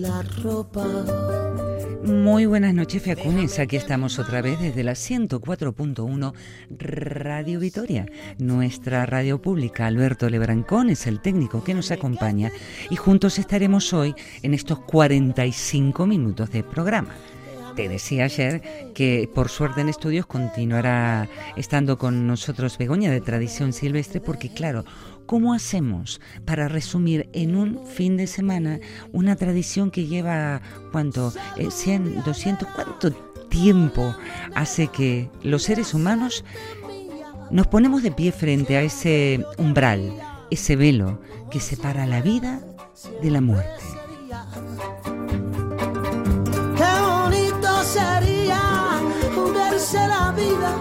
la ropa. Muy buenas noches, Fiacunes. Aquí estamos otra vez desde la 104.1 Radio Vitoria, nuestra radio pública. Alberto Lebrancón es el técnico que nos acompaña y juntos estaremos hoy en estos 45 minutos de programa. Te decía ayer que por suerte en estudios continuará estando con nosotros Begoña de Tradición Silvestre porque claro, ¿Cómo hacemos para resumir en un fin de semana una tradición que lleva, ¿cuánto? 100, eh, 200, ¿cuánto tiempo hace que los seres humanos nos ponemos de pie frente a ese umbral, ese velo que separa la vida de la muerte? Qué bonito sería la vida,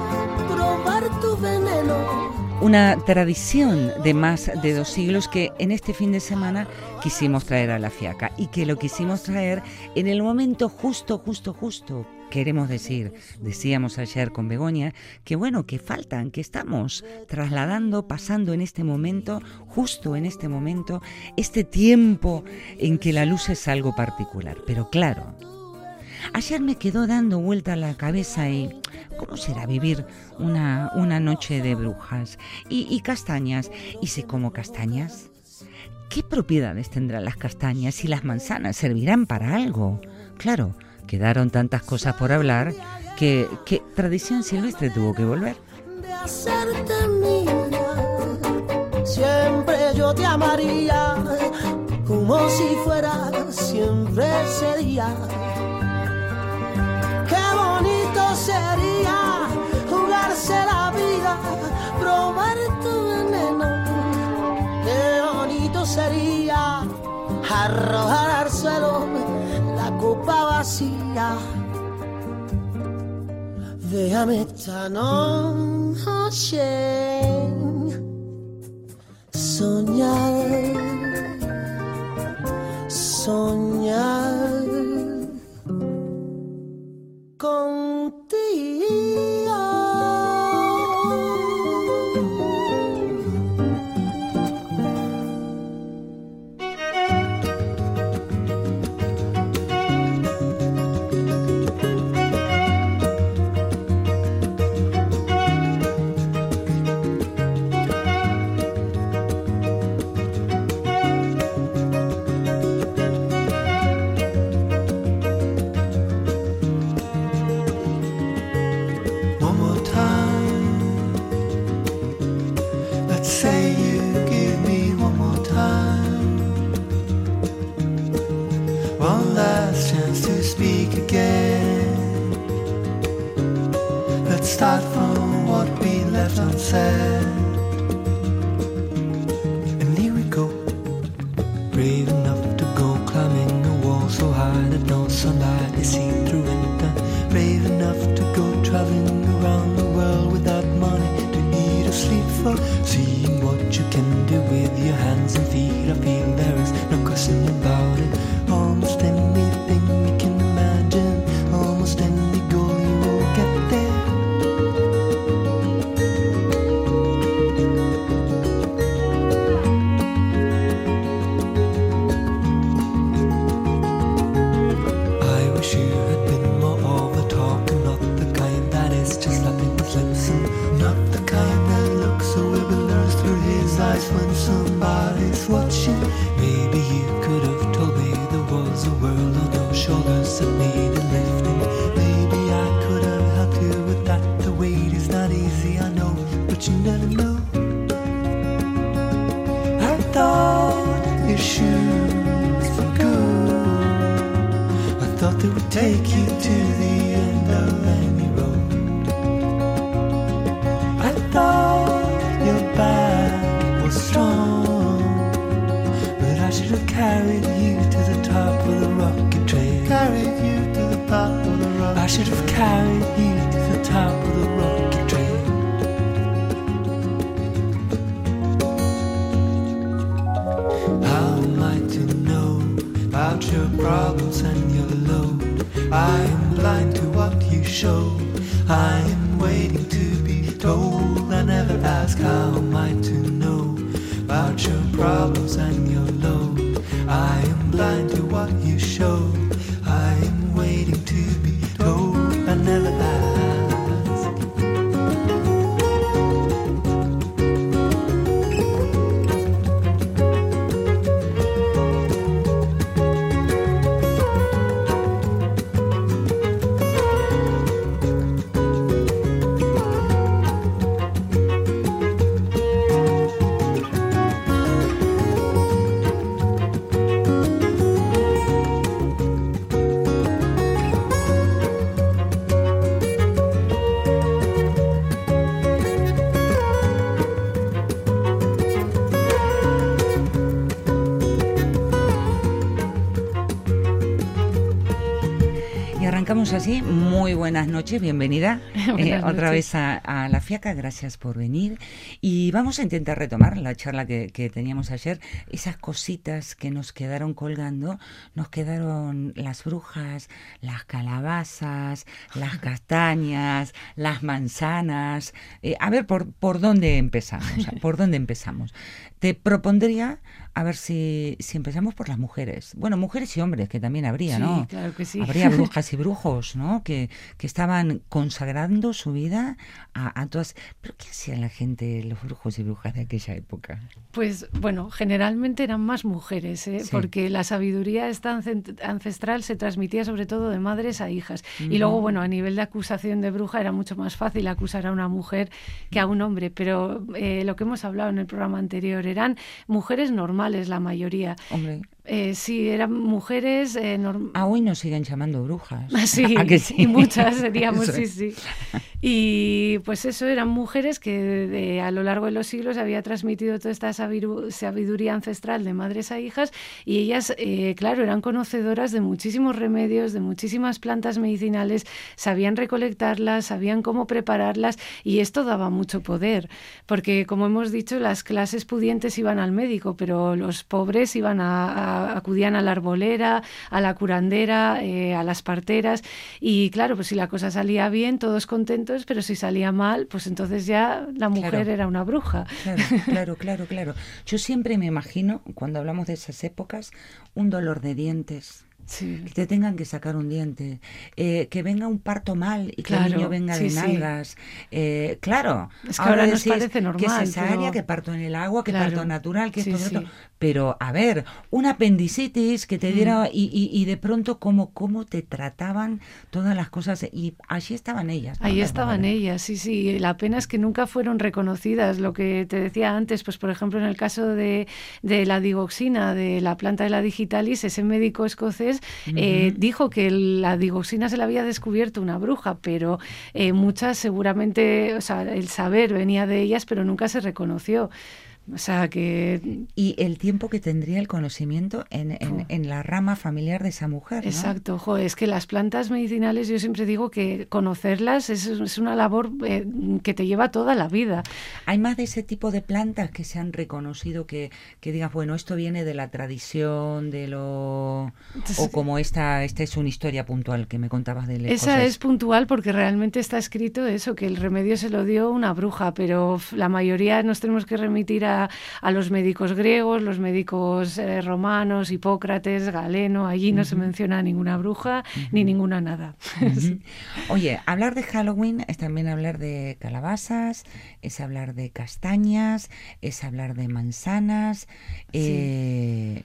probar tu veneno una tradición de más de dos siglos que en este fin de semana quisimos traer a la fiaca y que lo quisimos traer en el momento justo, justo, justo. Queremos decir, decíamos ayer con Begoña, que bueno, que faltan, que estamos trasladando, pasando en este momento, justo en este momento, este tiempo en que la luz es algo particular. Pero claro, Ayer me quedó dando vuelta la cabeza y ¿cómo será vivir una, una noche de brujas? Y, castañas. ¿Y si como castañas? ¿Qué propiedades tendrán las castañas y las manzanas? ¿Servirán para algo? Claro, quedaron tantas cosas por hablar que, que Tradición Silvestre tuvo que volver. Siempre yo te amaría, como si fuera siempre sería sería jugarse la vida, probar tu veneno. Qué bonito sería arrojar al suelo la copa vacía. Déjame esta noche soñar, soñar contigo. Así. Muy buenas noches, bienvenida Buenas eh, otra vez a, a La Fiaca, gracias por venir. Y vamos a intentar retomar la charla que, que teníamos ayer. Esas cositas que nos quedaron colgando, nos quedaron las brujas, las calabazas, las castañas, las manzanas. Eh, a ver, ¿por, ¿por dónde empezamos? ¿Por dónde empezamos? Te propondría, a ver si, si empezamos por las mujeres. Bueno, mujeres y hombres, que también habría, Sí, ¿no? claro que sí. Habría brujas y brujos, ¿no? Que, que estaban consagrando su vida a, a todas. ¿Pero qué hacían la gente, los brujos y brujas de aquella época? Pues bueno, generalmente eran más mujeres, ¿eh? Sí. porque la sabiduría esta ancestral se transmitía sobre todo de madres a hijas. Y luego, bueno, a nivel de acusación de bruja era mucho más fácil acusar a una mujer que a un hombre, pero eh, lo que hemos hablado en el programa anterior eran mujeres normales la mayoría. Hombre, Eh, sí, eran mujeres eh, norm- a hoy nos siguen llamando brujas. Ah, Sí, ¿A que sí? y muchas seríamos, sí, sí. Y pues eso, eran mujeres que de- a lo largo de los siglos había transmitido toda esta sabiduría ancestral de madres a hijas y ellas, eh, claro, eran conocedoras de muchísimos remedios, de muchísimas plantas medicinales, sabían recolectarlas, sabían cómo prepararlas y esto daba mucho poder, porque como hemos dicho, las clases pudientes iban al médico, pero los pobres iban a, a- acudían a la arbolera, a la curandera, eh, a las parteras y claro, pues si la cosa salía bien, todos contentos, pero si salía mal, pues entonces ya la mujer Claro. era una bruja. Claro, claro, claro, claro. Yo siempre me imagino, cuando hablamos de esas épocas, un dolor de dientes. Sí. Que te tengan que sacar un diente, eh, que venga un parto mal y que el Claro, niño venga sí, de sí. nalgas. Eh, claro, Es que ahora nos decís parece normal, Que cesárea, pero- que parto en el agua, que Claro, parto natural, que sí, esto, sí. otro. Pero, a ver, una apendicitis que te diera y, y, y de pronto cómo, cómo te trataban todas las cosas. Y allí estaban ellas. ¿no? Ahí estaban ellas, sí, sí. La pena es que nunca fueron reconocidas. Lo que te decía antes, pues por ejemplo, en el caso de, de la digoxina, de la planta de la digitalis, ese médico escocés eh, dijo que la digoxina se la había descubierto una bruja, pero eh, muchas seguramente, o sea, el saber venía de ellas, pero nunca se reconoció. O sea que Y el tiempo que tendría el conocimiento en, en, en la rama familiar de esa mujer. ¿no? Exacto, jo, es que las plantas medicinales yo siempre digo que conocerlas es, es una labor eh, que te lleva toda la vida. Hay más de ese tipo de plantas que se han reconocido que, que digas, bueno, esto viene de la tradición, de lo... O como esta, esta es una historia puntual que me contabas del Esa escocés. es puntual porque realmente está escrito eso, que el remedio se lo dio una bruja, pero la mayoría nos tenemos que remitir a, a los médicos griegos, los médicos eh, romanos, Hipócrates, Galeno, allí no se menciona ninguna bruja ni ninguna nada. Oye, hablar de Halloween es también hablar de calabazas, es hablar de castañas, es hablar de manzanas. eh,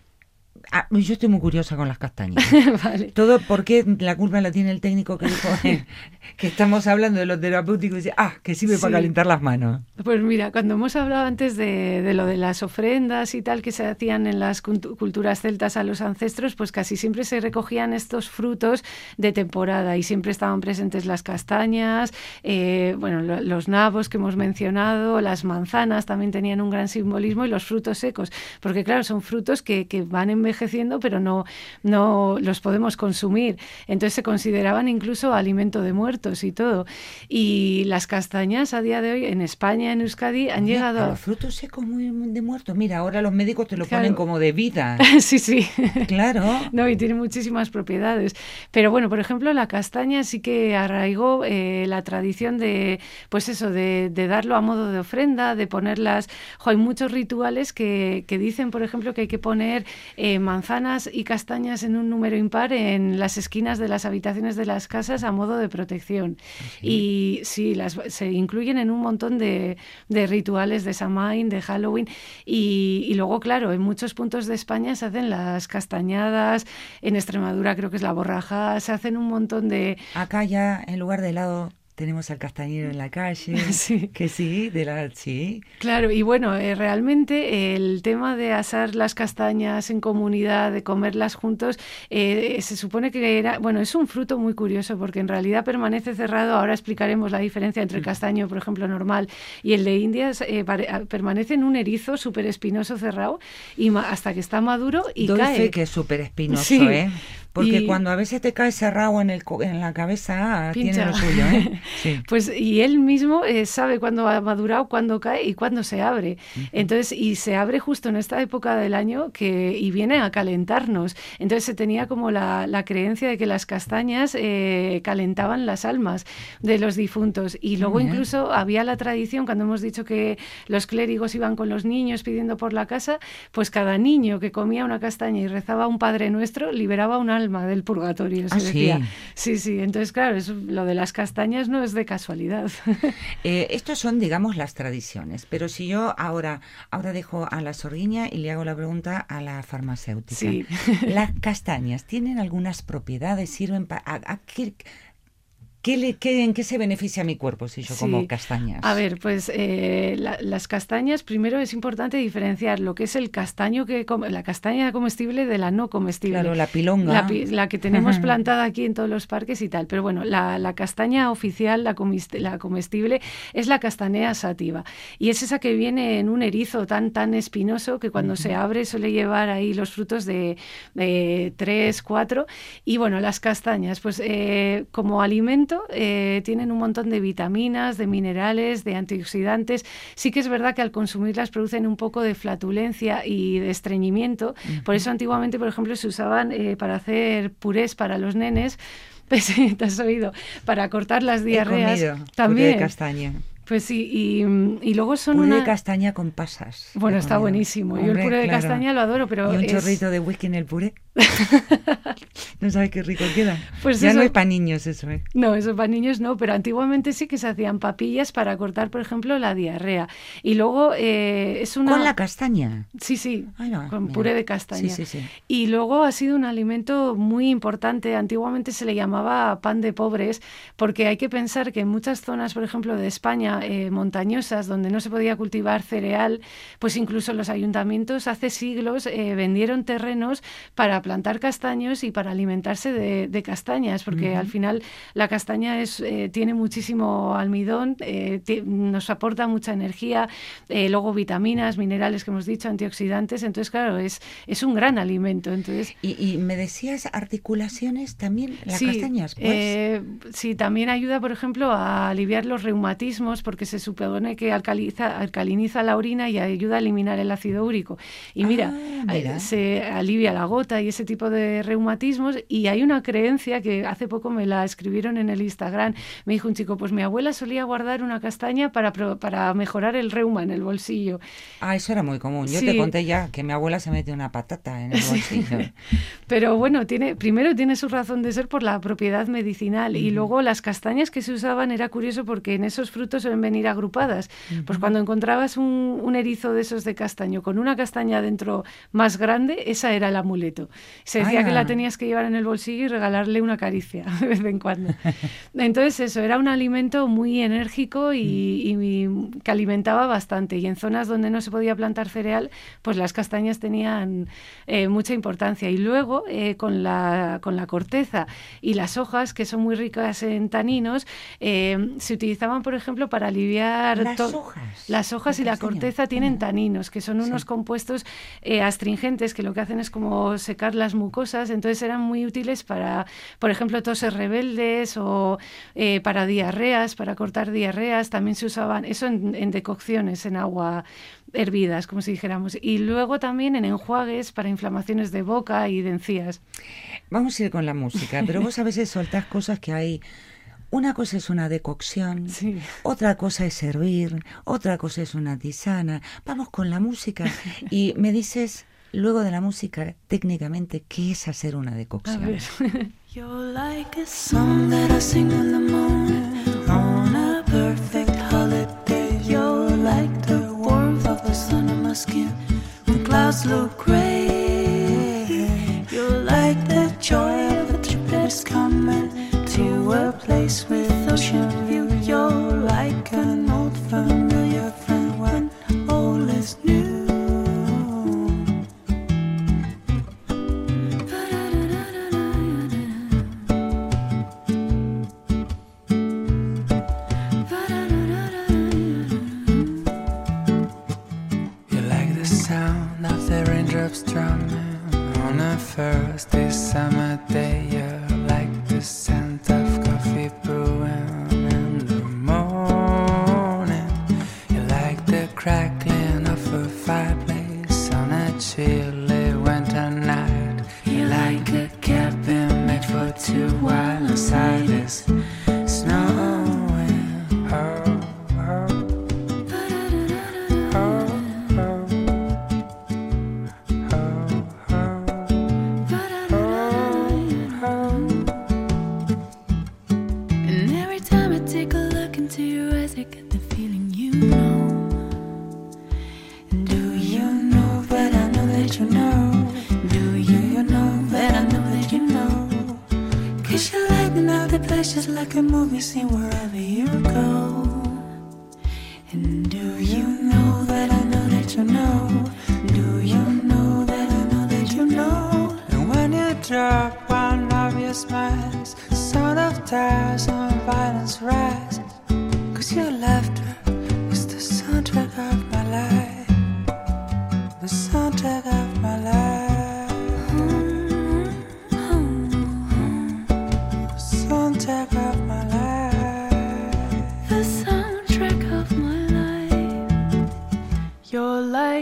ah, yo estoy muy curiosa con las castañas. vale. Todo porque la culpa la tiene el técnico que dijo que estamos hablando de lo terapéutico y dice, ah, que sirve para calentar las manos. Pues mira, cuando hemos hablado antes de, de lo de las ofrendas y tal que se hacían en las cultu- culturas celtas a los ancestros, pues casi siempre se recogían estos frutos de temporada y siempre estaban presentes las castañas, eh, bueno, lo- los nabos que hemos mencionado, las manzanas también tenían un gran simbolismo y los frutos secos, porque claro, son frutos que, que van envejeciendo envejeciendo, pero no, no los podemos consumir. Entonces se consideraban incluso alimento de muertos y todo. Y las castañas a día de hoy en España, en Euskadi, han llegado a... Los frutos secos muy de muertos. Mira, ahora los médicos te lo ponen como de vida. sí, sí. Claro. no, y tiene muchísimas propiedades. Pero bueno, por ejemplo, la castaña sí que arraigó eh, la tradición de, pues eso, de, darlo a modo de ofrenda, de ponerlas. hay muchos rituales que, que, dicen, por ejemplo, que hay que poner eh, manzanas y castañas en un número impar en las esquinas de las habitaciones de las casas a modo de protección. ¿Ah, y sí, las, se incluyen en un montón de, de rituales de Samhain, de Halloween. Y, y luego, claro, en muchos puntos de España se hacen las castañadas, en Extremadura creo que es la borraja, se hacen un montón de... Acá ya, en lugar de helado, tenemos al castañero en la calle, sí. que sí, de la sí. Claro, y bueno, eh, realmente el tema de asar las castañas en comunidad, de comerlas juntos, eh, se supone que era, bueno, es un fruto muy curioso porque en realidad permanece cerrado. Ahora explicaremos la diferencia entre el mm. castaño, por ejemplo, normal y el de Indias. Eh, permanece en un erizo súper espinoso cerrado y hasta que está maduro y Doy cae. Fe que es súper espinoso, ¿eh? Porque cuando a veces te cae cerrado en, el, en la cabeza, tiene lo suyo. ¿eh? Pues y él mismo eh, sabe cuándo ha madurado, cuándo cae y cuándo se abre. Entonces, y se abre justo en esta época del año que y viene a calentarnos. Entonces se tenía como la, la creencia de que las castañas eh, calentaban las almas de los difuntos. Y luego incluso había la tradición, cuando hemos dicho que los clérigos iban con los niños pidiendo por la casa, pues cada niño que comía una castaña y rezaba un Padre Nuestro liberaba un alma del purgatorio, se ah, decía. Sí. sí, Entonces, claro, lo de las castañas no es de casualidad. Eh, estos son, digamos, las tradiciones. Pero si yo ahora, ahora dejo a la sorguiña y le hago la pregunta a la farmacéutica. Sí. ¿Las castañas tienen algunas propiedades? ¿Sirven para... A, ¿Qué ¿En qué se beneficia mi cuerpo si yo como castañas? A ver, pues eh, las castañas, primero es importante diferenciar lo que es el castaño que la castaña comestible de la no comestible. Claro, la pilonga. La, que tenemos plantada aquí en todos los parques y tal. Pero bueno, la, castaña oficial, la, comestible, es la castanea sativa. Y es esa que viene en un erizo tan, tan espinoso que cuando se abre suele llevar ahí los frutos de, de tres, cuatro. Y bueno, las castañas, pues eh, como alimento eh, tienen un montón de vitaminas, de minerales, de antioxidantes. Sí que es verdad que al consumirlas producen un poco de flatulencia y de estreñimiento. Por eso antiguamente, por ejemplo, se usaban eh, para hacer purés para los nenes. Pues, ¿Te has oído? Para cortar las diarreas. también. de castaña. Pues sí, y, luego son puré una... de castaña con pasas. Bueno, está buenísimo. Yo el puré de castaña lo adoro, pero ¿Y un chorrito de whisky en el puré? no sabes qué rico queda. Pues ya no es para niños eso, ¿eh? No, eso para niños no, pero antiguamente sí que se hacían papillas para cortar, por ejemplo, la diarrea. Y luego eh, es una... ¿Con la castaña? Sí, sí, con puré de castaña. Sí, sí, sí. Y luego ha sido un alimento muy importante. Antiguamente se le llamaba pan de pobres, porque hay que pensar que en muchas zonas, por ejemplo, de España, eh, montañosas, donde no se podía cultivar cereal, pues incluso los ayuntamientos hace siglos eh, vendieron terrenos para plantar castaños y para alimentarse de, castañas, porque al final la castaña es, eh, tiene muchísimo almidón, nos aporta mucha energía, luego vitaminas, minerales que hemos dicho, antioxidantes, entonces claro, es, es un gran alimento. Entonces, y, me decías articulaciones también, las castañas. Pues. sí, también ayuda, por ejemplo, a aliviar los reumatismos, porque se supone que alcaliza, alcaliniza la orina y ayuda a eliminar el ácido úrico. Y mira, ah, se alivia la gota y ese tipo de reumatismos y hay una creencia que hace poco me la escribieron en el Instagram. Me dijo un chico, pues mi abuela solía guardar una castaña para, para mejorar el reuma en el bolsillo. Ah, eso era muy común. Yo te conté ya que mi abuela se mete una patata en el bolsillo. Pero bueno, tiene, primero tiene su razón de ser por la propiedad medicinal y luego las castañas que se usaban era curioso porque en esos frutos suelen venir agrupadas. Pues cuando encontrabas un, un erizo de esos de castaño con una castaña dentro más grande, esa era el amuleto. Se decía que la tenías que llevar en el bolsillo y regalarle una caricia de vez en cuando. Entonces eso, era un alimento muy enérgico y, mm. que alimentaba bastante. Y en zonas donde no se podía plantar cereal, pues las castañas tenían eh, mucha importancia. Y luego, eh, con, la, con la corteza y las hojas, que son muy ricas en taninos, eh, se utilizaban, por ejemplo, para para aliviar... Las hojas. Las hojas y la corteza tienen Mm. taninos, que son unos Sí. compuestos eh, astringentes que lo que hacen es como secar las mucosas, entonces eran muy útiles para, por ejemplo, toses rebeldes o eh, para diarreas, para cortar diarreas, también se usaban eso en, en decocciones, en agua hervidas, como si dijéramos, y luego también en enjuagues para inflamaciones de boca y de encías. Vamos a ir con la música, pero vos a veces soltás cosas que hay. Una cosa es una decocción, Sí. otra cosa es servir, otra cosa es una tisana. Vamos con la música y me dices luego de la música técnicamente qué es hacer una A decocción. ver. You're like a song that I sing in the morning on a perfect holiday. You're like the warmth of the sun on my skin when clouds look gray. You're like the joy of a trip that's coming a place with ocean view. You're like an old familiar friend when all is new. You like the sound of the raindrops drumming on a first summer day.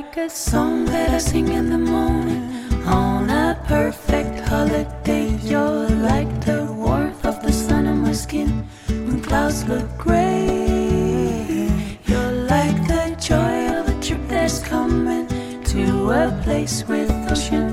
Like a song that I sing in the morning on a perfect holiday. You're like the warmth of the sun on my skin when clouds look gray. You're like the joy of a trip that's coming to a place with ocean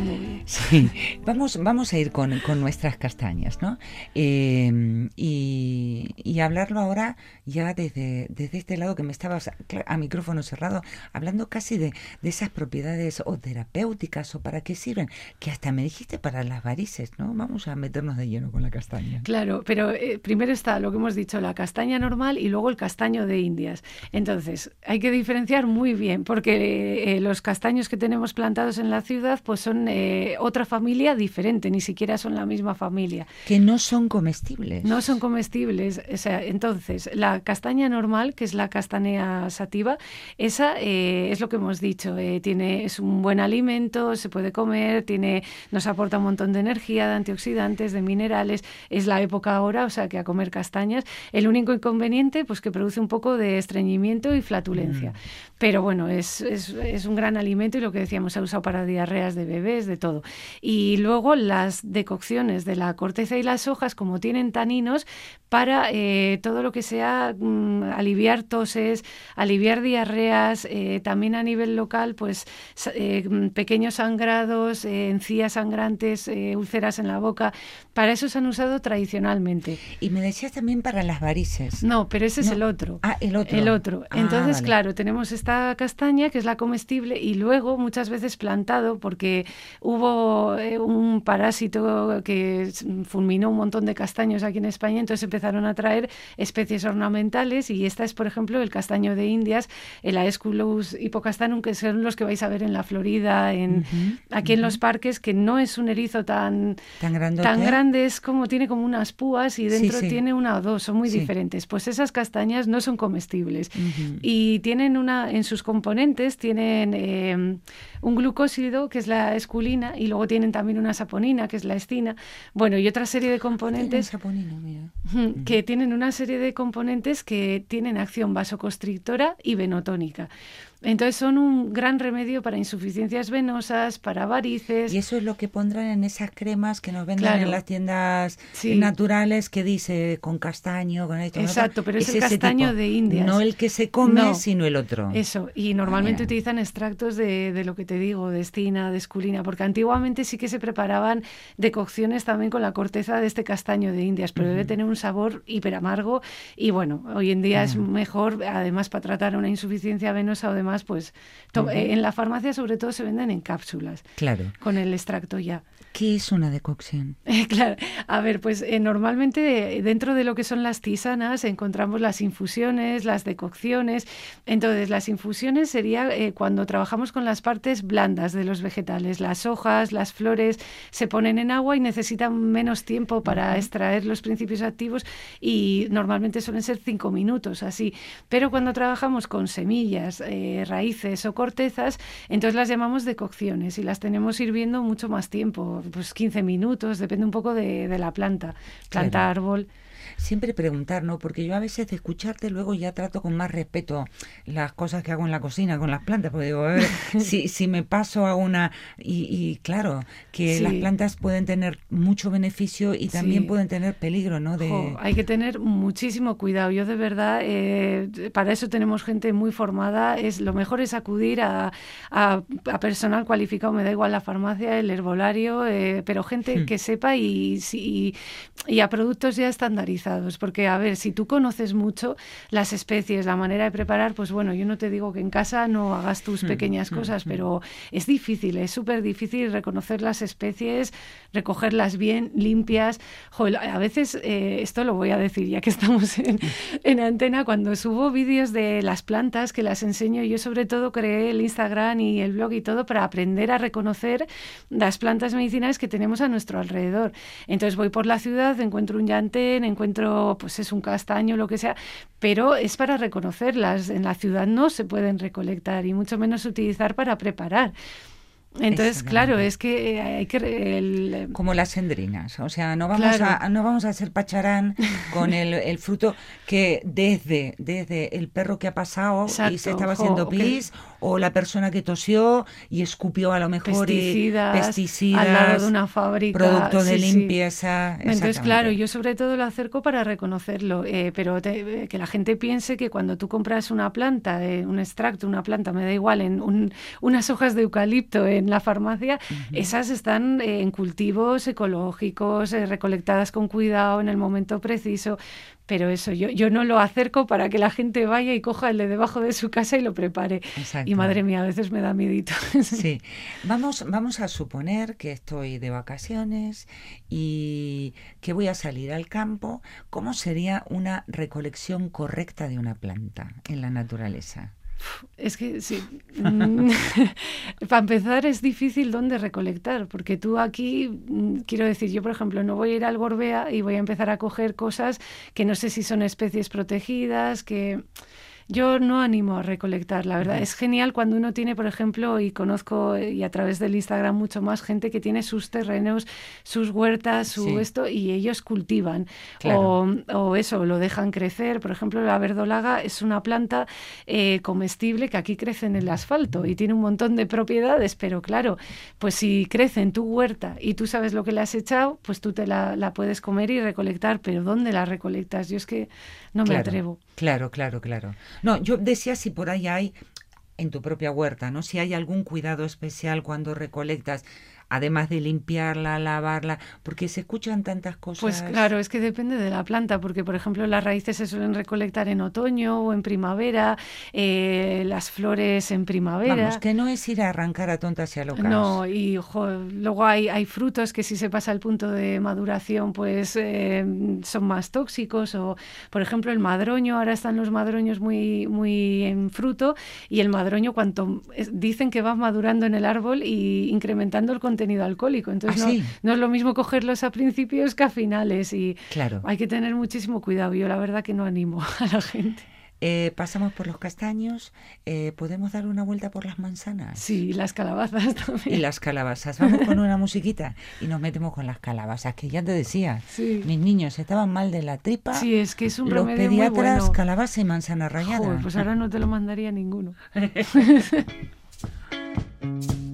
that's No, no muy bien. Sí, vamos, vamos a ir con, con nuestras castañas, ¿no? Eh, y, y hablarlo ahora ya desde, desde este lado que me estabas a micrófono cerrado, hablando casi de, de esas propiedades o terapéuticas o para qué sirven, que hasta me dijiste para las varices, ¿no? Vamos a meternos de lleno con la castaña. Claro, pero eh, primero está lo que hemos dicho, la castaña normal y luego el castaño de Indias. Entonces, hay que diferenciar muy bien, porque eh, los castaños que tenemos plantados en la ciudad, pues son eh, otra familia diferente, ni siquiera son la misma familia. Que no son comestibles. No son comestibles. O sea, entonces, la castaña normal, que es la castanea sativa, esa eh, es lo que hemos dicho. eh, tiene, es un buen alimento, se puede comer, tiene, nos aporta un montón de energía, de antioxidantes, de minerales. Es la época ahora, o sea, que a comer castañas. El único inconveniente, pues que produce un poco de estreñimiento y flatulencia. Pero bueno, es, es, es un gran alimento y lo que decíamos, se ha usado para diarreas de bebés, de todo. Y luego las decocciones de la corteza y las hojas, como tienen taninos, para eh, todo lo que sea mm, aliviar toses, aliviar diarreas, eh, también a nivel local, pues eh, mm, pequeños sangrados, encías sangrantes, úlceras en la boca, Para eso se han usado tradicionalmente. Y me decías también para las varices. No, pero ese es No. el otro. Ah, el otro. El otro. Ah, Entonces, vale. claro, tenemos esta castaña que es la comestible y luego muchas veces plantado porque hubo eh, un parásito que fulminó un montón de castaños aquí en España, entonces empezaron a traer especies ornamentales y esta es, por ejemplo, el castaño de Indias, el Aesculus hippocastanum, que son los que vais a ver en la Florida, en, Ujú, aquí en los parques, que no es un erizo tan, Tan grandote. tan grande, es como tiene como unas púas y dentro sí. tiene una o dos, son muy Sí. diferentes. Pues esas castañas no son comestibles y tienen una en sus componentes tienen eh, un glucósido que es la esculina y luego tienen también una saponina que es la estina bueno y otra serie de Tiene componentes saponina, mira. ujú, que tienen una serie de componentes que tienen acción vasoconstrictora y venotónica entonces son un gran remedio para insuficiencias venosas para varices Y eso es lo que pondrán en esas cremas que nos venden Claro. en las tiendas Sí. naturales que dice con castaño, con esto. Exacto, pero es el castaño tipo. de Indias. No el que se come, No. sino el otro. Eso, y normalmente mira. utilizan extractos de, de lo que te digo, de estina, de esculina, porque antiguamente sí que se preparaban decocciones también con la corteza de este castaño de Indias, pero debe tener un sabor hiper amargo y bueno, hoy en día es mejor, además para tratar una insuficiencia venosa o demás, pues to- eh, en la farmacia sobre todo se venden en cápsulas Claro. con el extracto ya. ¿Qué es una decocción? Eh, Claro, a ver, pues eh, normalmente eh, dentro de lo que son las tisanas encontramos las infusiones, las decocciones. Entonces, las infusiones sería eh, cuando trabajamos con las partes blandas de los vegetales, las hojas, las flores, se ponen en agua y necesitan menos tiempo para extraer los principios activos y normalmente suelen ser cinco minutos así. Pero cuando trabajamos con semillas, eh, raíces o cortezas, entonces las llamamos decocciones y las tenemos hirviendo mucho más tiempo, pues 15 minutos, depende un poco de, de la planta, planta, Claro. árbol. Siempre preguntar, ¿no? Porque yo a veces de escucharte luego ya trato con más respeto las cosas que hago en la cocina con las plantas, porque digo, a ver, si, si me paso a una... Y, y claro, que Sí. las plantas pueden tener mucho beneficio y también Sí. pueden tener peligro, ¿no? De... Jo, hay que tener muchísimo cuidado. Yo de verdad, eh, para eso tenemos gente muy formada. Es lo mejor es acudir a, a- a personal cualificado. Me da igual la farmacia, el herbolario, eh, pero gente que sepa y, si- y, y a productos ya estandarizados. Porque a ver, si tú conoces mucho las especies, la manera de preparar, pues bueno, yo no te digo que en casa no hagas tus pequeñas cosas, pero es difícil, es súper difícil reconocer las especies, recogerlas bien, limpias. Jo, a veces, eh, esto lo voy a decir ya que estamos en, en antena, cuando subo vídeos de las plantas que las enseño, yo sobre todo creé el Instagram y el blog y todo para aprender a reconocer las plantas medicinales que tenemos a nuestro alrededor. Entonces voy por la ciudad, encuentro un llantén, encuentro pues es un castaño, lo que sea, pero es para reconocerlas. En la ciudad no se pueden recolectar y mucho menos utilizar para preparar. Entonces, claro, es que eh, hay que... el- como las endrinas. O sea, no vamos, Claro. a, no vamos a hacer pacharán con el, el fruto que desde, desde el perro que ha pasado y se estaba haciendo pis, o la persona que tosió y escupió a lo mejor y- pesticidas, al lado de una fábrica. productos de sí. limpieza. Entonces, claro, yo sobre todo lo acerco para reconocerlo, eh, pero te- que la gente piense que cuando tú compras una planta, eh, un extracto, una planta, me da igual, en un- unas hojas de eucalipto en la farmacia, esas están eh, en cultivos ecológicos, eh, recolectadas con cuidado en el momento preciso. Pero eso, yo, yo no lo acerco para que la gente vaya y coja el de debajo de su casa y lo prepare. Exacto. Y madre mía, a veces me da miedito. Sí, vamos, vamos a suponer que estoy de vacaciones y que voy a salir al campo. ¿Cómo sería una recolección correcta de una planta en la naturaleza? Es que sí. Mm, Para empezar es difícil dónde recolectar, porque tú aquí, mm, quiero decir, yo por ejemplo no voy a ir al Gorbea y voy a empezar a coger cosas que no sé si son especies protegidas, que yo no animo a recolectar, la verdad. Es genial cuando uno tiene, por ejemplo, y conozco eh, y a través del Instagram mucho más gente que tiene sus terrenos, sus huertas, su Sí. esto, y ellos cultivan. Claro. O o eso, lo dejan crecer. Por ejemplo, la verdolaga es una planta eh, comestible que aquí crece en el asfalto y tiene un montón de propiedades, pero claro, pues si crece en tu huerta y tú sabes lo que le has echado, pues tú te la, la puedes comer y recolectar, pero ¿dónde la recolectas? Yo es que no me Claro, atrevo. Claro, claro, claro. No, yo decía si por ahí hay, en tu propia huerta, ¿no? Si hay algún cuidado especial cuando recolectas. Además de limpiarla, lavarla, porque se escuchan tantas cosas. Pues claro, es que depende de la planta, porque por ejemplo las raíces se suelen recolectar en otoño o en primavera, eh, las flores en primavera. Vamos, que no es ir a arrancar a tontas y a locas. No, y jo, luego hay, hay frutos que si se pasa el punto de maduración, pues eh, son más tóxicos. O, por ejemplo, el madroño, ahora están los madroños muy, muy en fruto, y el madroño, cuanto dicen que va madurando en el árbol y incrementando el contenido alcohólico. Entonces ¿Ah, no, sí? no es lo mismo cogerlos a principios que a finales. Y Claro. hay que tener muchísimo cuidado. Yo la verdad que no animo a la gente. Eh, pasamos por los castaños, eh, podemos dar una vuelta por las manzanas. Sí, las calabazas también. Y las calabazas. Vamos con una musiquita y nos metemos con las calabazas, que ya te decía, Sí. mis niños estaban mal de la tripa. Sí, es que es un los remedio muy pediatras, bueno. calabaza y manzana rallada. Joder, pues ahora no te lo mandaría ninguno.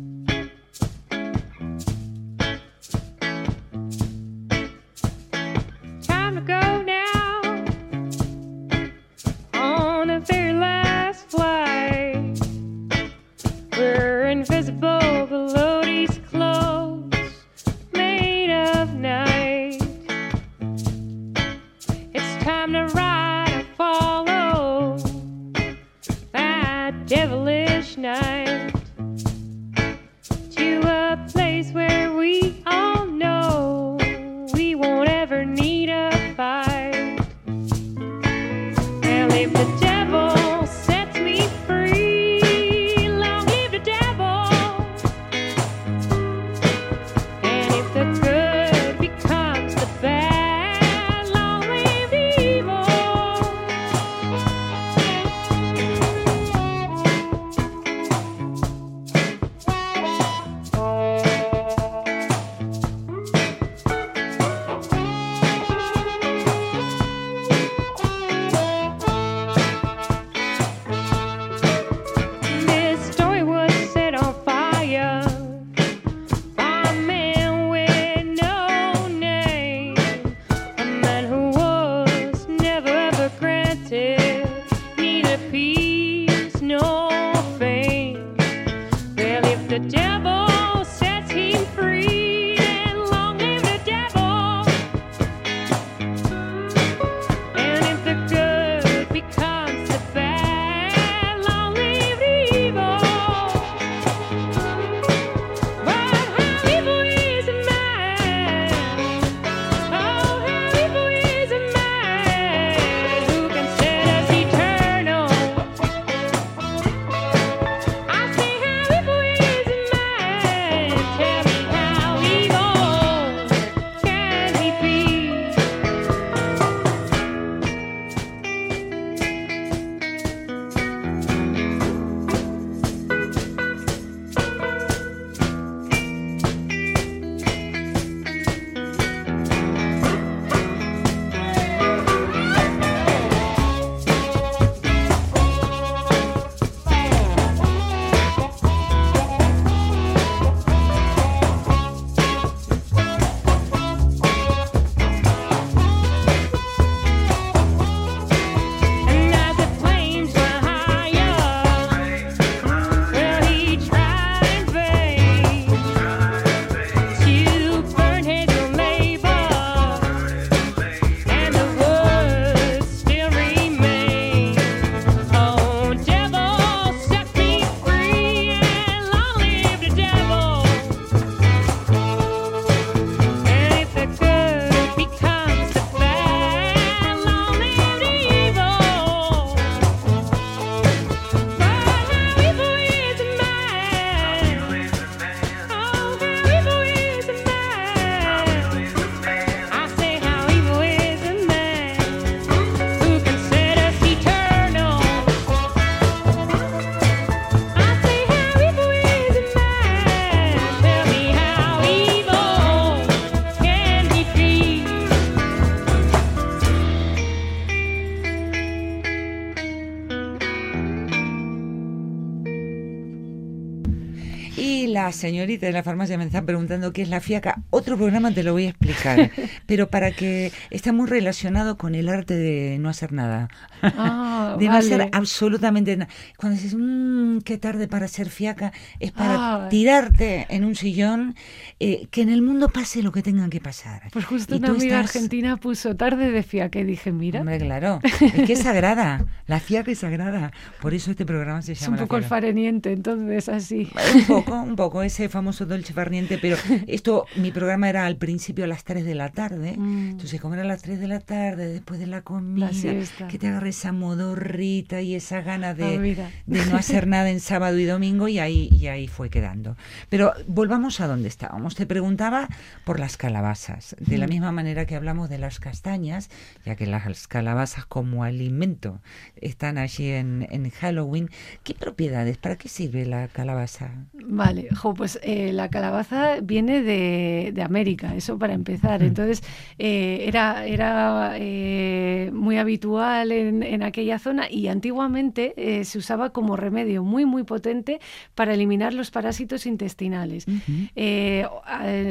Señorita de la farmacia me está preguntando qué es la fiaca. Otro programa te lo voy a explicar, pero para que está muy relacionado con el arte de no hacer nada. Ah, de no vale. hacer absolutamente nada. Cuando dices, mmm, qué tarde para ser fiaca, es para Ah. tirarte en un sillón, eh, que en el mundo pase lo que tengan que pasar. Pues justo Y una amiga estás- argentina puso tarde de fiaca y dije, mira, Hombre, claro. Es que es sagrada. La fiaca es sagrada. Por eso este programa se es llama un La poco el fareniente, entonces así. Un poco, un poco, ese famoso dolce farniente, pero esto, mi programa era al principio a las 3 de la tarde, Mm. entonces como era a las 3 de la tarde, después de la comida, siesta. que te agarre esa modorrita y esa gana Ah, de, de no hacer nada en sábado y domingo y ahí, y ahí fue quedando. Pero volvamos a donde estábamos. Te preguntaba por las calabazas, de Mm. la misma manera que hablamos de las castañas, ya que las calabazas como alimento están allí en, en Halloween. ¿Qué propiedades? ¿Para qué sirve la calabaza? Vale, jo, pues eh, la calabaza viene de, de América, eso para empezar. Mm. Entonces, eh, era, era eh, muy habitual en, en aquella zona y antiguamente eh, se usaba como remedio muy, muy potente para eliminar los parásitos intestinales.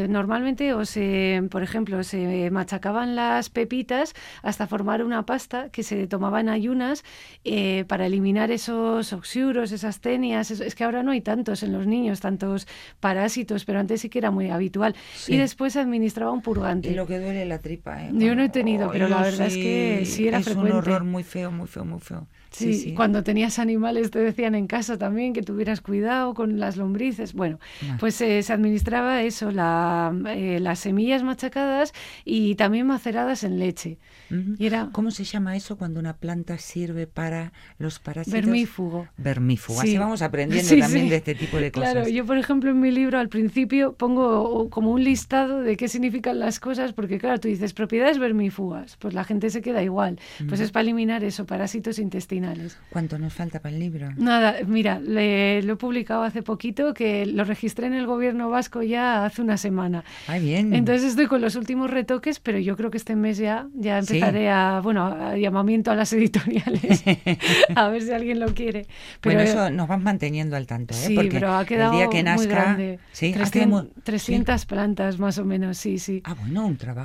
Normalmente, o se, por ejemplo, se machacaban las pepitas hasta formar una pasta que se tomaba en ayunas eh, para eliminar esos oxiuros, esas tenias. eso- es que ahora no hay tantos en los niños, tantos parásitos, pero antes sí que era muy habitual. Sí. Y después se administraba un purgante. Y lo que duele la tripa, ¿eh? Yo no he tenido, pero la verdad es que sí era es frecuente. un horror muy feo, muy feo, muy feo. Sí, cuando tenías animales te decían en casa también que tuvieras cuidado con las lombrices. Bueno, Ah. pues eh, se administraba eso, la, eh, las semillas machacadas y también maceradas en leche. Ujú. Y era ¿Cómo se llama eso cuando una planta sirve para los parásitos? vermífugo. Vermífugo. Sí. Así vamos aprendiendo Sí, también sí. de este tipo de cosas. Claro, yo por ejemplo en mi libro al principio pongo como un listado de qué significan las cosas, porque claro, tú dices propiedades vermífugas, pues la gente se queda igual. Pues es para eliminar eso, parásitos intestinales. ¿Cuánto nos falta para el libro? Nada, mira, le- lo he publicado hace poquito, que lo registré en el gobierno vasco ya hace una semana. Ay, bien. Entonces estoy con los últimos retoques, pero yo creo que este mes ya, ya Sí. empezaré a, bueno, a llamamiento a las editoriales, a ver si alguien lo quiere. Pero, bueno, eso nos vas manteniendo al tanto, ¿eh? Sí, Porque pero ha quedado el día que nazca, muy grande. sí, ha 300, quedado muy- 300 plantas más o menos, sí, sí. Ah, bueno, un trabajo.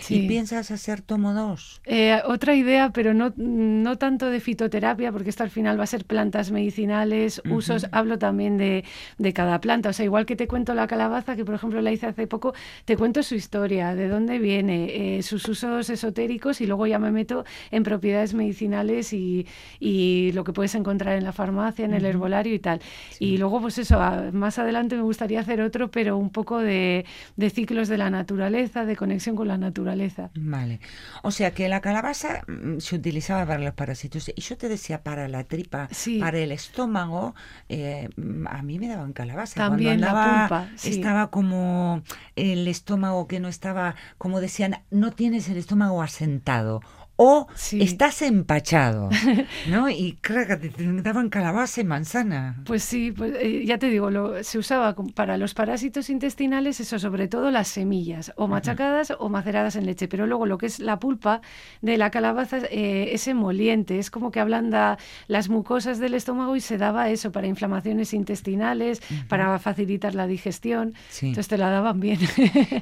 Sí. ¿Y piensas hacer tomo dos? Eh, otra idea, pero no, no tanto de fitoterapia, porque esto al final va a ser plantas medicinales, usos. Hablo también de, de cada planta. O sea, igual que te cuento la calabaza, que por ejemplo la hice hace poco, te cuento su historia, de dónde viene, eh, sus usos esotéricos y luego ya me meto en propiedades medicinales y, y lo que puedes encontrar en la farmacia, en el herbolario y tal. Y luego, pues eso, a- más adelante me gustaría hacer otro, pero un poco de, de ciclos de la naturaleza, de conexión con la naturaleza. Vale. O sea que la calabaza mm, se utilizaba para los parásitos. Y yo te decía, para la tripa, Sí. para el estómago, eh, a mí me daban calabaza. También la Cuando andaba, pulpa, sí. Estaba como el estómago que no estaba, como decían, no tienes el estómago asentado. O Sí. estás empachado, ¿no? Y claro, te daban calabaza y manzana. Pues sí, pues, eh, ya te digo, lo, se usaba para los parásitos intestinales, eso sobre todo las semillas, o machacadas o maceradas en leche, pero luego lo que es la pulpa de la calabaza eh, es emoliente, es como que ablanda las mucosas del estómago y se daba eso para inflamaciones intestinales, para facilitar la digestión, Sí. entonces te la daban bien.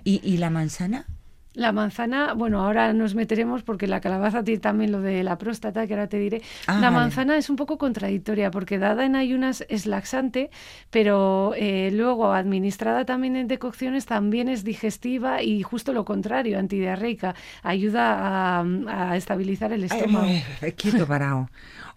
¿Y, y la manzana? La manzana, bueno, ahora nos meteremos porque la calabaza tiene también lo de la próstata, que ahora te diré. Ah, la vale. manzana es un poco contradictoria porque dada en ayunas es laxante, pero eh, luego administrada también en decocciones también es digestiva y justo lo contrario, antidiarreica. Ayuda a, a estabilizar el estómago. ay, ay, quieto parado.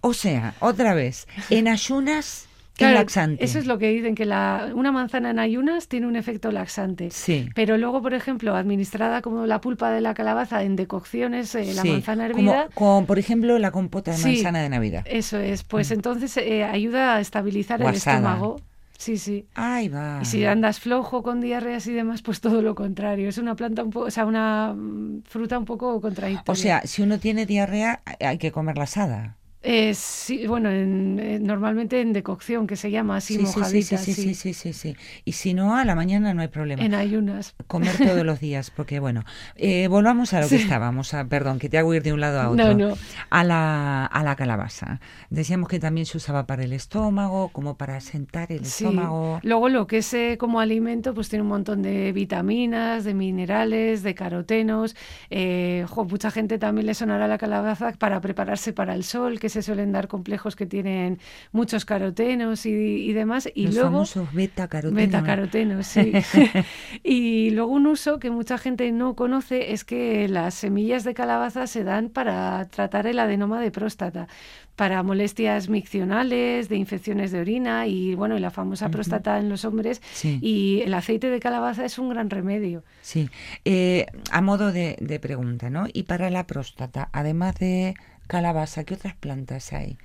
O sea, otra vez, en ayunas Claro, laxante. Eso es lo que dicen, que la, una manzana en ayunas tiene un efecto laxante. Sí. Pero luego, por ejemplo, administrada como la pulpa de la calabaza en decocciones, eh, la Sí, manzana hervida, Como, por ejemplo la compota de Sí. manzana de Navidad. Eso es, pues entonces eh, ayuda a estabilizar el estómago. Sí, sí. Ahí va. Y si andas flojo con diarreas y demás, pues todo lo contrario. Es una planta un poco, o sea, una mm, fruta un poco contradictoria. O sea, si uno tiene diarrea, hay que comer la asada. Eh, sí, bueno, en- eh, normalmente en decocción, que se llama así, Sí, sí, sí, sí, mojadita, sí, sí, sí, sí, sí, sí. Y si no, a la mañana no hay problema. en ayunas. Comer todos los días, porque bueno, eh, volvamos a lo que estábamos. a- perdón, que te hago ir de un lado a otro. No, no. a la, a la calabaza. Decíamos que también se usaba para el estómago, como para sentar el estómago. Luego lo que es eh, como alimento, pues tiene un montón de vitaminas, de minerales, de carotenos. Eh, jo, mucha gente también le sonará la calabaza para prepararse para el sol, que se suelen dar complejos que tienen muchos carotenos y, y demás. Y Los luego famosos beta-carotenos. Betacarotenos, sí. y luego un uso que mucha gente no conoce es que las semillas de calabaza se dan para tratar el adenoma de próstata, para molestias miccionales, de infecciones de orina y bueno, y la famosa próstata en los hombres. Sí. Y el aceite de calabaza es un gran remedio. Sí, Eh, a modo de, de pregunta, ¿no? Y para la próstata, además de calabaza, ¿qué otras plantas hay?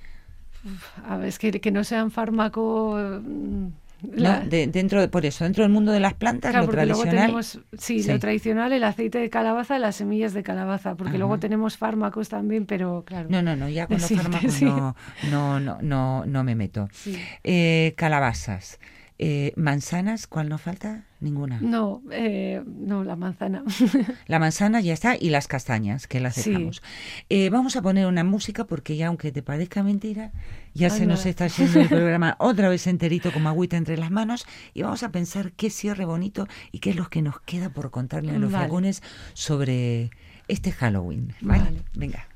A ver, es que, que no sean fármaco. mm, De- dentro de, por eso, dentro del mundo de las plantas, Claro, lo tradicional. tenemos, sí, Sí. lo tradicional, el aceite de calabaza, las semillas de calabaza, porque Ajá. luego tenemos fármacos también, pero claro. No, no, no, ya con los Sí, fármacos sí. no, no, no, no, no me meto. Eh, calabazas. Eh, manzanas, ¿cuál nos falta? Ninguna. No, eh, no, la manzana. La manzana ya está y las castañas, que las Sí. dejamos. Eh, vamos a poner una música porque ya, aunque te parezca mentira, ya se nos está yendo el programa otra vez enterito como agüita entre las manos y vamos a pensar qué cierre bonito y qué es lo que nos queda por contarle a los Vale. sobre este Halloween. ¿vale? Vale. Venga.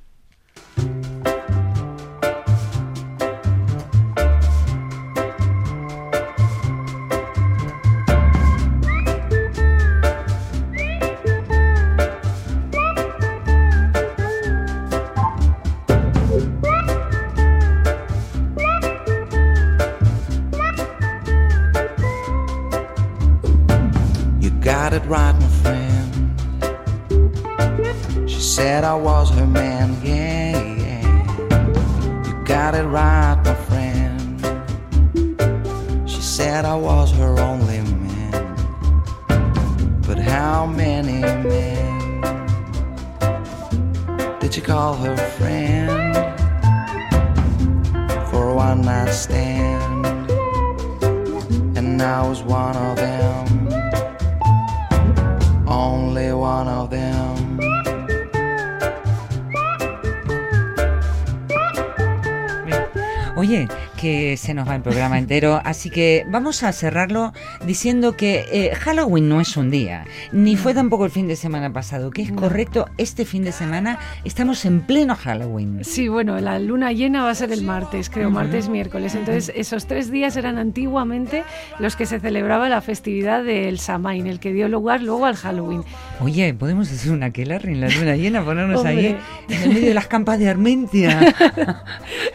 Entero, así que vamos a cerrarlo diciendo que eh, Halloween no es un día, ni fue tampoco el fin de semana pasado, que es correcto, este fin de semana estamos en pleno Halloween. Sí, bueno, la luna llena va a ser el martes, creo, martes, miércoles. Entonces, esos tres días eran antiguamente los que se celebraba la festividad del Samain, el que dio lugar luego al Halloween. Oye, podemos hacer una aquelarre en la luna llena, ponernos ahí en el medio de las campas de Armentia,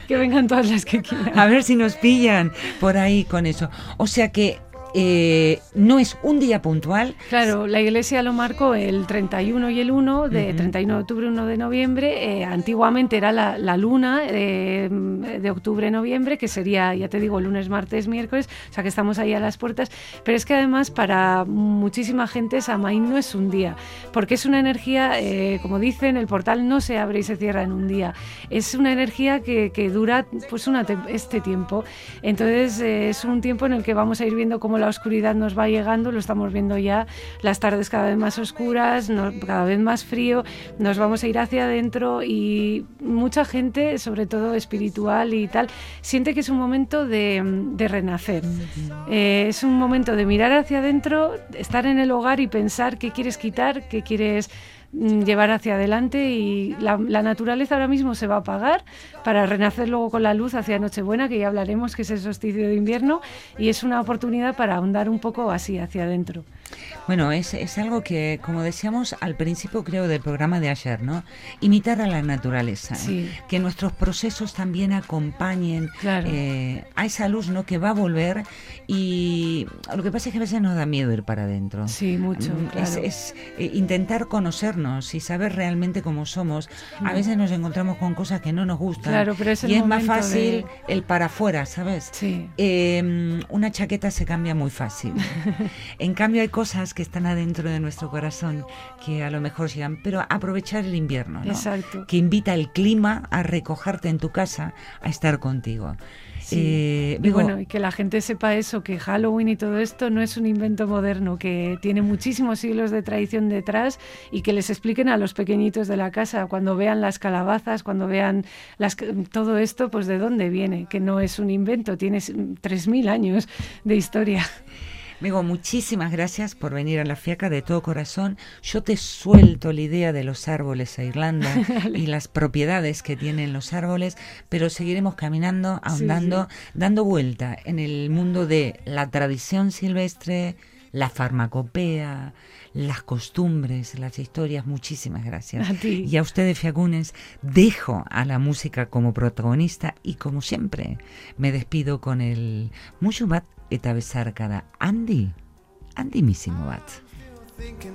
Que vengan todas las que quieran. a ver si nos pillan por ahí con eso. O sea que eh, no es un día puntual, Claro, la iglesia lo marcó el 31 y el 1, de 31 de octubre, 1 de noviembre. Eh, antiguamente era la, la luna eh, de octubre-noviembre, que sería, ya te digo, lunes, martes, miércoles, o sea que estamos ahí a las puertas. Pero es que además para muchísima gente Samaín no es un día, porque es una energía, como dicen, el portal no se abre y se cierra en un día. Es una energía que, que dura pues una este tiempo. Entonces es un tiempo en el que vamos a ir viendo cómo la oscuridad nos va llegando, lo estamos viendo ya, las tardes cada vez más oscuras, no- cada vez más frío, nos vamos a ir hacia adentro y mucha gente, sobre todo espiritual y tal, siente que es un momento de, de renacer. Eh, es un momento de mirar hacia adentro, estar en el hogar y pensar qué quieres quitar, qué quieres llevar hacia adelante y la, la naturaleza ahora mismo se va a apagar para renacer luego con la luz hacia Nochebuena, que ya hablaremos, que es el solsticio de invierno, y es una oportunidad para ahondar un poco así hacia adentro. Bueno, es, es algo que, como decíamos al principio, creo, del programa de ayer, ¿no? Imitar a la naturaleza. Sí. Que nuestros procesos también acompañen Claro. eh, a esa luz, ¿no? Que va a volver y lo que pasa es que a veces nos da miedo ir para adentro. Sí, mucho, Mm, Es, claro. es, eh, intentar conocernos y saber realmente cómo somos. A veces nos encontramos con cosas que no nos gustan. Claro, pero es el y es más fácil de- el para afuera, ¿sabes? Sí. Eh, una chaqueta se cambia muy fácil. en cambio hay cosas que están adentro de nuestro corazón que a lo mejor llegan, pero aprovechar el invierno, ¿no? Exacto. Que invita el clima a recogerte en tu casa, a estar contigo. Eh, Y bueno, y que la gente sepa eso, que Halloween y todo esto no es un invento moderno, que tiene muchísimos siglos de tradición detrás y que les expliquen a los pequeñitos de la casa cuando vean las calabazas, cuando vean las, todo esto, pues de dónde viene, que no es un invento, tiene 3.000 años de historia. Bego, muchísimas gracias por venir a la fiaca de todo corazón. Yo te suelto la idea de los árboles a Irlanda y las propiedades que tienen los árboles, pero seguiremos caminando, ahondando, dando vuelta en el mundo de la tradición silvestre, la farmacopea, las costumbres, las historias. Muchísimas gracias. A ti. Y a ustedes, Fiacunes, dejo a la música como protagonista y como siempre me despido con el Mushubat eta bezarkada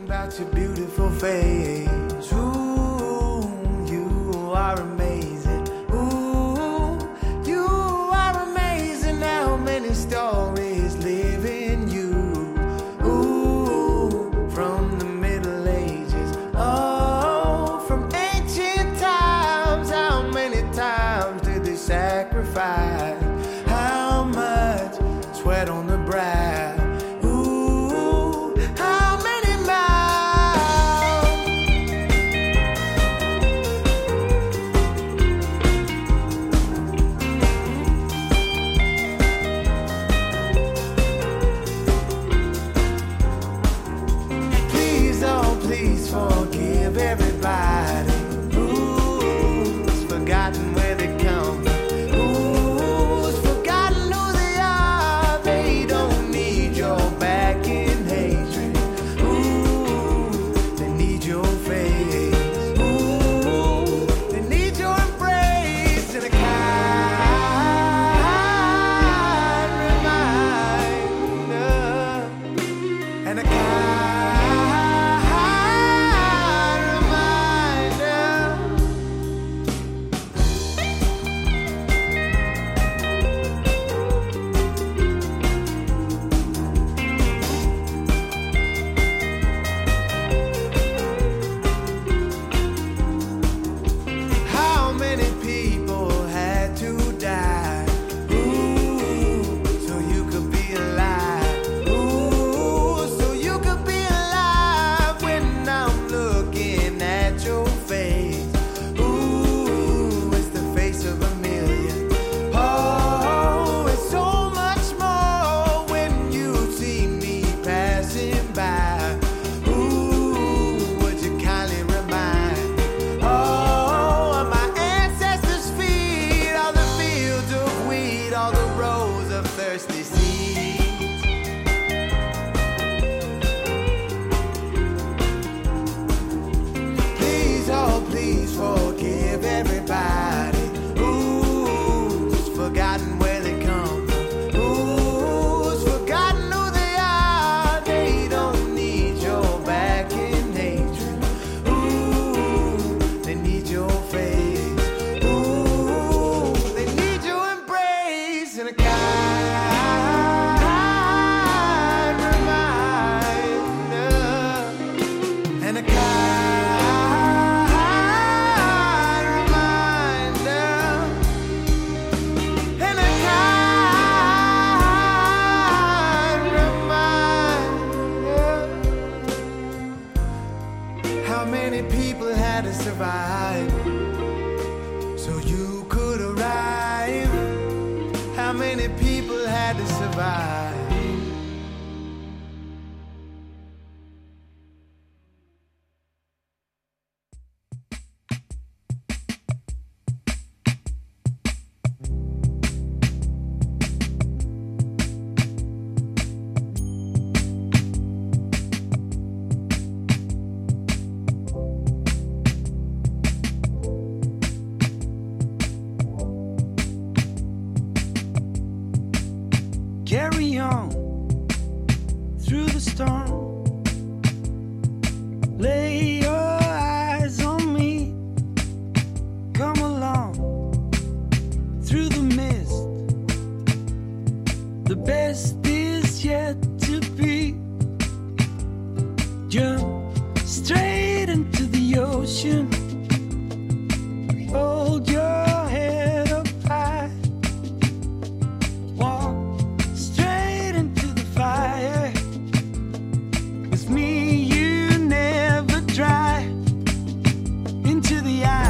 bat. Your beautiful face. Ooh, you are amazing. Ooh, you are amazing. How many stories to the eye.